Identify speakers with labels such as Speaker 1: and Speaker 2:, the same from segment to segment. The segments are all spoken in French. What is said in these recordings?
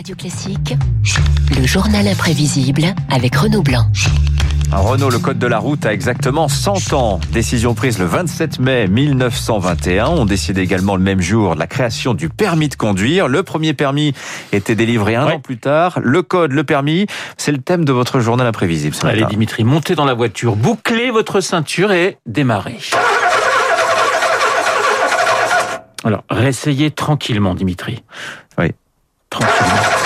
Speaker 1: Radio Classique, le journal imprévisible avec Renaud Blanc.
Speaker 2: Renault, le code de la route a exactement 100 ans. Décision prise le 27 mai 1921. On décide également le même jour de la création du permis de conduire. Le premier permis était délivré un an plus tard. Le code, le permis, c'est le thème de votre journal imprévisible. ce
Speaker 3: Allez
Speaker 2: matin.
Speaker 3: Dimitri, montez dans la voiture, bouclez votre ceinture et démarrez. Alors, réessayez tranquillement, Dimitri.
Speaker 2: Oui.
Speaker 3: Tranquillement.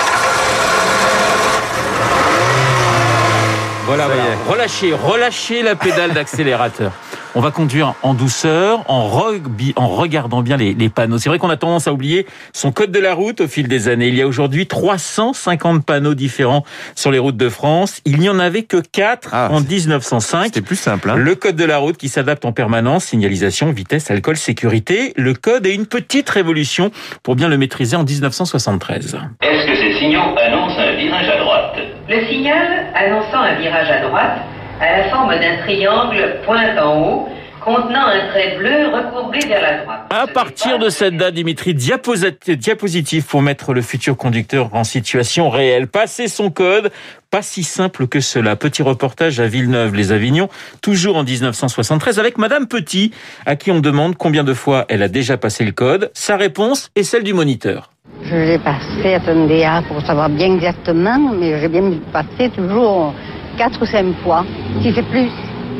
Speaker 3: Voilà. Relâchez, relâchez la pédale d'accélérateur. On va conduire en douceur, en, rugby, en regardant bien les, les panneaux. C'est vrai qu'on a tendance à oublier son code de la route au fil des années. Il y a aujourd'hui 350 panneaux différents sur les routes de France. Il n'y en avait que 4
Speaker 2: Ah,
Speaker 3: en
Speaker 2: c'est-
Speaker 3: 1905.
Speaker 2: C'était plus simple. Hein
Speaker 3: Le code de la route qui s'adapte en permanence, signalisation, vitesse, alcool, sécurité. Le code est une petite révolution pour bien le maîtriser en 1973.
Speaker 4: Est-ce que ces signaux annoncent un virage à droite?
Speaker 5: Le signal annonçant un virage à droite a la forme d'un triangle pointe en haut contenant un trait bleu recourbé vers la droite.
Speaker 3: À partir de cette date, Dimitri, diaposit- diapositive pour mettre le futur conducteur en situation réelle. Passer son code, pas si simple que cela. Petit reportage à Villeneuve-les-Avignon, toujours en 1973, avec Madame Petit, à qui on demande combien de fois elle a déjà passé le code. Sa réponse est celle du moniteur.
Speaker 6: Je l'ai passé à Tondéa pour savoir bien exactement, mais j'ai bien passé toujours 4 ou 5 fois, si c'est plus.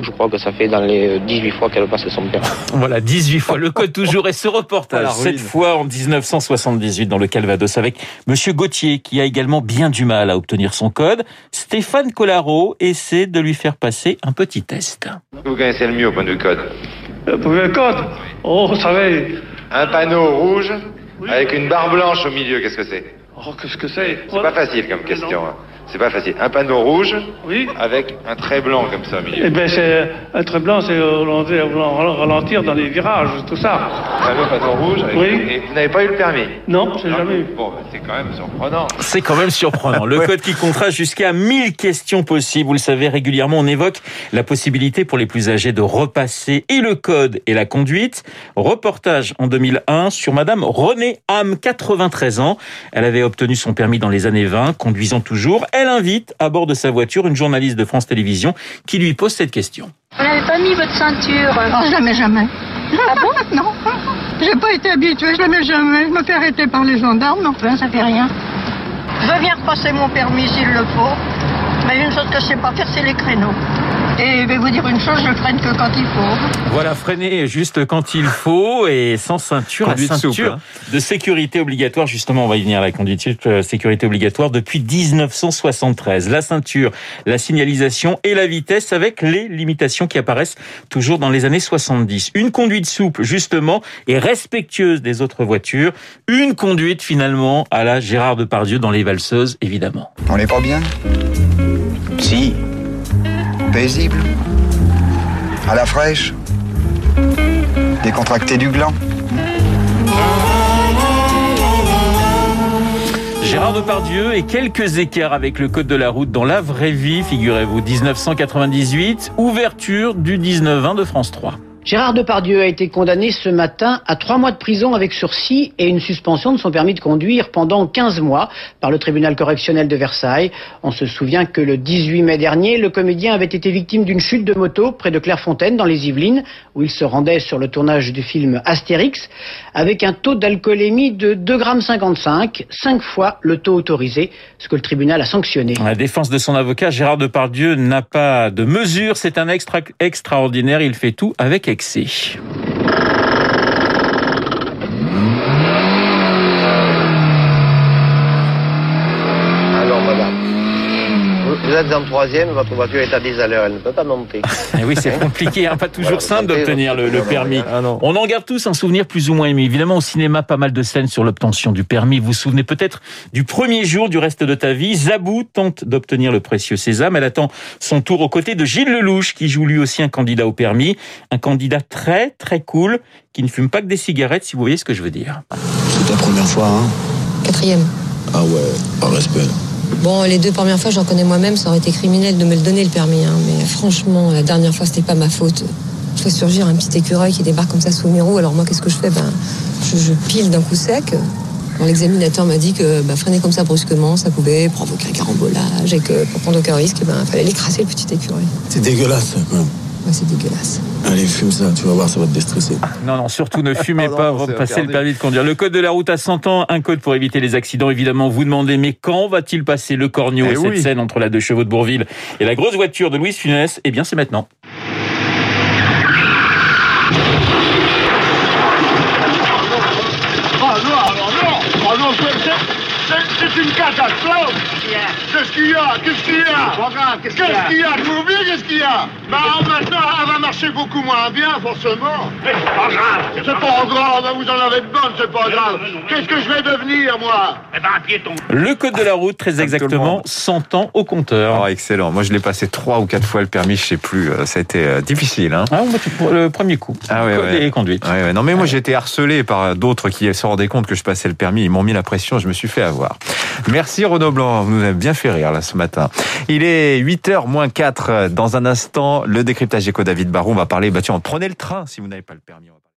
Speaker 7: Je crois que ça fait dans les 18 fois qu'elle passe son permis.
Speaker 3: Voilà, 18 fois le code toujours et ce reportage, cette fois en 1978 dans le Calvados avec Monsieur Gauthier qui a également bien du mal à obtenir son code. Stéphane Collaro essaie de lui faire passer un petit test.
Speaker 8: Vous connaissez le mieux au point de vue code.
Speaker 9: Le premier code Oh, vous savez.
Speaker 8: Un panneau rouge avec une barre blanche au milieu, qu'est-ce que c'est?
Speaker 9: Oh, qu'est-ce que c'est?
Speaker 8: C'est pas facile comme question. hein. C'est pas facile. Un panneau rouge
Speaker 9: Oui
Speaker 8: avec un trait blanc comme ça au
Speaker 9: Eh bien, c'est un trait blanc, c'est ralentir, ralentir dans les virages, tout ça.
Speaker 8: Un panneau rouge avec-
Speaker 9: Oui.
Speaker 8: et vous n'avez pas eu le permis?
Speaker 9: Non, j'ai
Speaker 8: Non
Speaker 9: jamais eu.
Speaker 8: Bon, bah, c'est quand même surprenant.
Speaker 3: C'est quand même surprenant. Le code qui comptera jusqu'à 1000 questions possibles. Vous le savez, régulièrement, on évoque la possibilité pour les plus âgés de repasser et le code et la conduite. Reportage en 2001 sur Madame Renée Ham, 93 ans. Elle avait obtenu son permis dans les années 20, conduisant toujours. Elle invite à bord de sa voiture une journaliste de France Télévisions qui lui pose cette question.
Speaker 10: Vous n'avez pas mis votre ceinture
Speaker 6: Non, jamais, jamais.
Speaker 10: Ah bon
Speaker 6: Non, j'ai pas été habituée, jamais, jamais. Je me fais arrêter par les gendarmes, mais enfin, ça fait rien. Je viens repasser mon permis s'il le faut, mais une chose que je sais pas faire, c'est les créneaux. Et je vais vous dire une chose, je freine que quand il faut.
Speaker 3: Voilà, freiner juste quand il faut et sans ceinture.
Speaker 2: Conduite
Speaker 3: la ceinture
Speaker 2: souple, hein.
Speaker 3: de sécurité obligatoire. Justement, on va y venir à la conduite de sécurité obligatoire depuis 1973. La ceinture, la signalisation et la vitesse avec les limitations qui apparaissent toujours dans les années 70. Une conduite souple, justement, et respectueuse des autres voitures. Une conduite, finalement, à la Gérard Depardieu dans Les Valseuses, évidemment.
Speaker 11: On n'est pas bien?
Speaker 7: Si,
Speaker 11: Paisible À la fraîche Décontracté du gland
Speaker 3: Gérard Depardieu et quelques écarts avec le code de la route dans la vraie vie, figurez-vous. 1998, ouverture du 19-20 de France 3.
Speaker 12: Gérard Depardieu a été condamné ce matin à trois mois de prison avec sursis et une suspension de son permis de conduire pendant 15 mois par le tribunal correctionnel de Versailles. On se souvient que le 18 mai dernier, le comédien avait été victime d'une chute de moto près de Clairefontaine dans les Yvelines où il se rendait sur le tournage du film Astérix avec un taux d'alcoolémie de 2,55 g, cinq fois le taux autorisé, ce que le tribunal a sanctionné.
Speaker 3: La défense de son avocat, Gérard Depardieu, n'a pas de mesure. C'est un extra extraordinaire. Il fait tout avec
Speaker 7: Leipzig. Êtes en troisième, votre voiture est à 10 à l'heure, elle ne peut pas monter.
Speaker 3: Et oui, c'est compliqué, hein, pas toujours
Speaker 7: Voilà,
Speaker 3: simple d'obtenir le, le
Speaker 7: votre-
Speaker 3: permis.
Speaker 2: Ah.
Speaker 3: On en garde tous un souvenir plus ou moins ému. Évidemment, au cinéma, pas mal de scènes sur l'obtention du permis. Vous vous souvenez peut-être du premier jour du reste de ta vie. Zabou tente d'obtenir le précieux sésame. Elle attend son tour aux côtés de Gilles Lelouch, qui joue lui aussi un candidat au permis. Un candidat très, très cool, qui ne fume pas que des cigarettes, si vous voyez ce que je veux dire.
Speaker 11: C'est ta première fois, hein?
Speaker 10: Quatrième.
Speaker 11: Ah ouais, par respect.
Speaker 10: Bon, les deux premières fois, j'en connais moi-même, ça aurait été criminel de me le donner le permis. hein. Mais franchement, la dernière fois, c'était pas ma faute. Je fais surgir un petit écureuil qui débarque comme ça sous mes roues. Alors moi, qu'est-ce que je fais? Ben, je, je pile d'un coup sec. L'examinateur m'a dit que bah, freiner comme ça brusquement, ça pouvait provoquer un carambolage et que pour prendre aucun risque, il ben, fallait l'écraser le petit écureuil.
Speaker 11: C'est dégueulasse, même.
Speaker 10: Ouais, c'est dégueulasse.
Speaker 11: Allez, fume ça, tu vas voir, ça va te déstresser.
Speaker 3: Non, non, surtout ne fumez
Speaker 2: Ah
Speaker 3: pas avant de passer le permis de conduire. Le code de la route à 100 ans, un code pour éviter les accidents. Évidemment, vous demandez, mais quand va-t-il passer le corneau
Speaker 2: Eh
Speaker 3: et cette
Speaker 2: oui.
Speaker 3: scène entre la deux chevaux de Bourville et la grosse voiture de Louise Funès? Eh bien, c'est maintenant.
Speaker 8: Oh non, alors non Oh non, c'est- c'est- c'est c'est une catastrophe Qu'est-ce qu'il y a? Qu'est-ce qu'il y a? Qu'est-ce qu'il y a? Je vous oublie, qu'est-ce qu'il y a Bah maintenant, elle va marcher beaucoup moins bien, forcément Mais c'est pas grave C'est pas grave, vous en avez de bonnes, c'est pas grave Qu'est-ce que je vais devenir, moi Eh ben, un piéton
Speaker 3: Le code de la route, très exactement,
Speaker 2: monde.
Speaker 3: 100 ans au compteur.
Speaker 2: Oh, excellent. Moi, je l'ai passé trois ou quatre fois le permis, je sais plus. Euh, Ça a été euh, difficile. Hein.
Speaker 3: Ah, moi, pour le premier coup.
Speaker 2: Ah ouais,
Speaker 3: Code
Speaker 2: ouais.
Speaker 3: et conduite.
Speaker 2: Ouais, ouais. Non, mais moi, j'ai été harcelé par d'autres qui se rendaient compte que je passais le permis. Ils m'ont mis la pression, je me suis fait avoir. Merci Renaud Blanc, vous nous avez bien fait rire là ce matin. Il est 8h moins 4. Dans un instant, le décryptage éco David Baron. On va parler, bah tiens, prenez le train si vous n'avez pas le permis.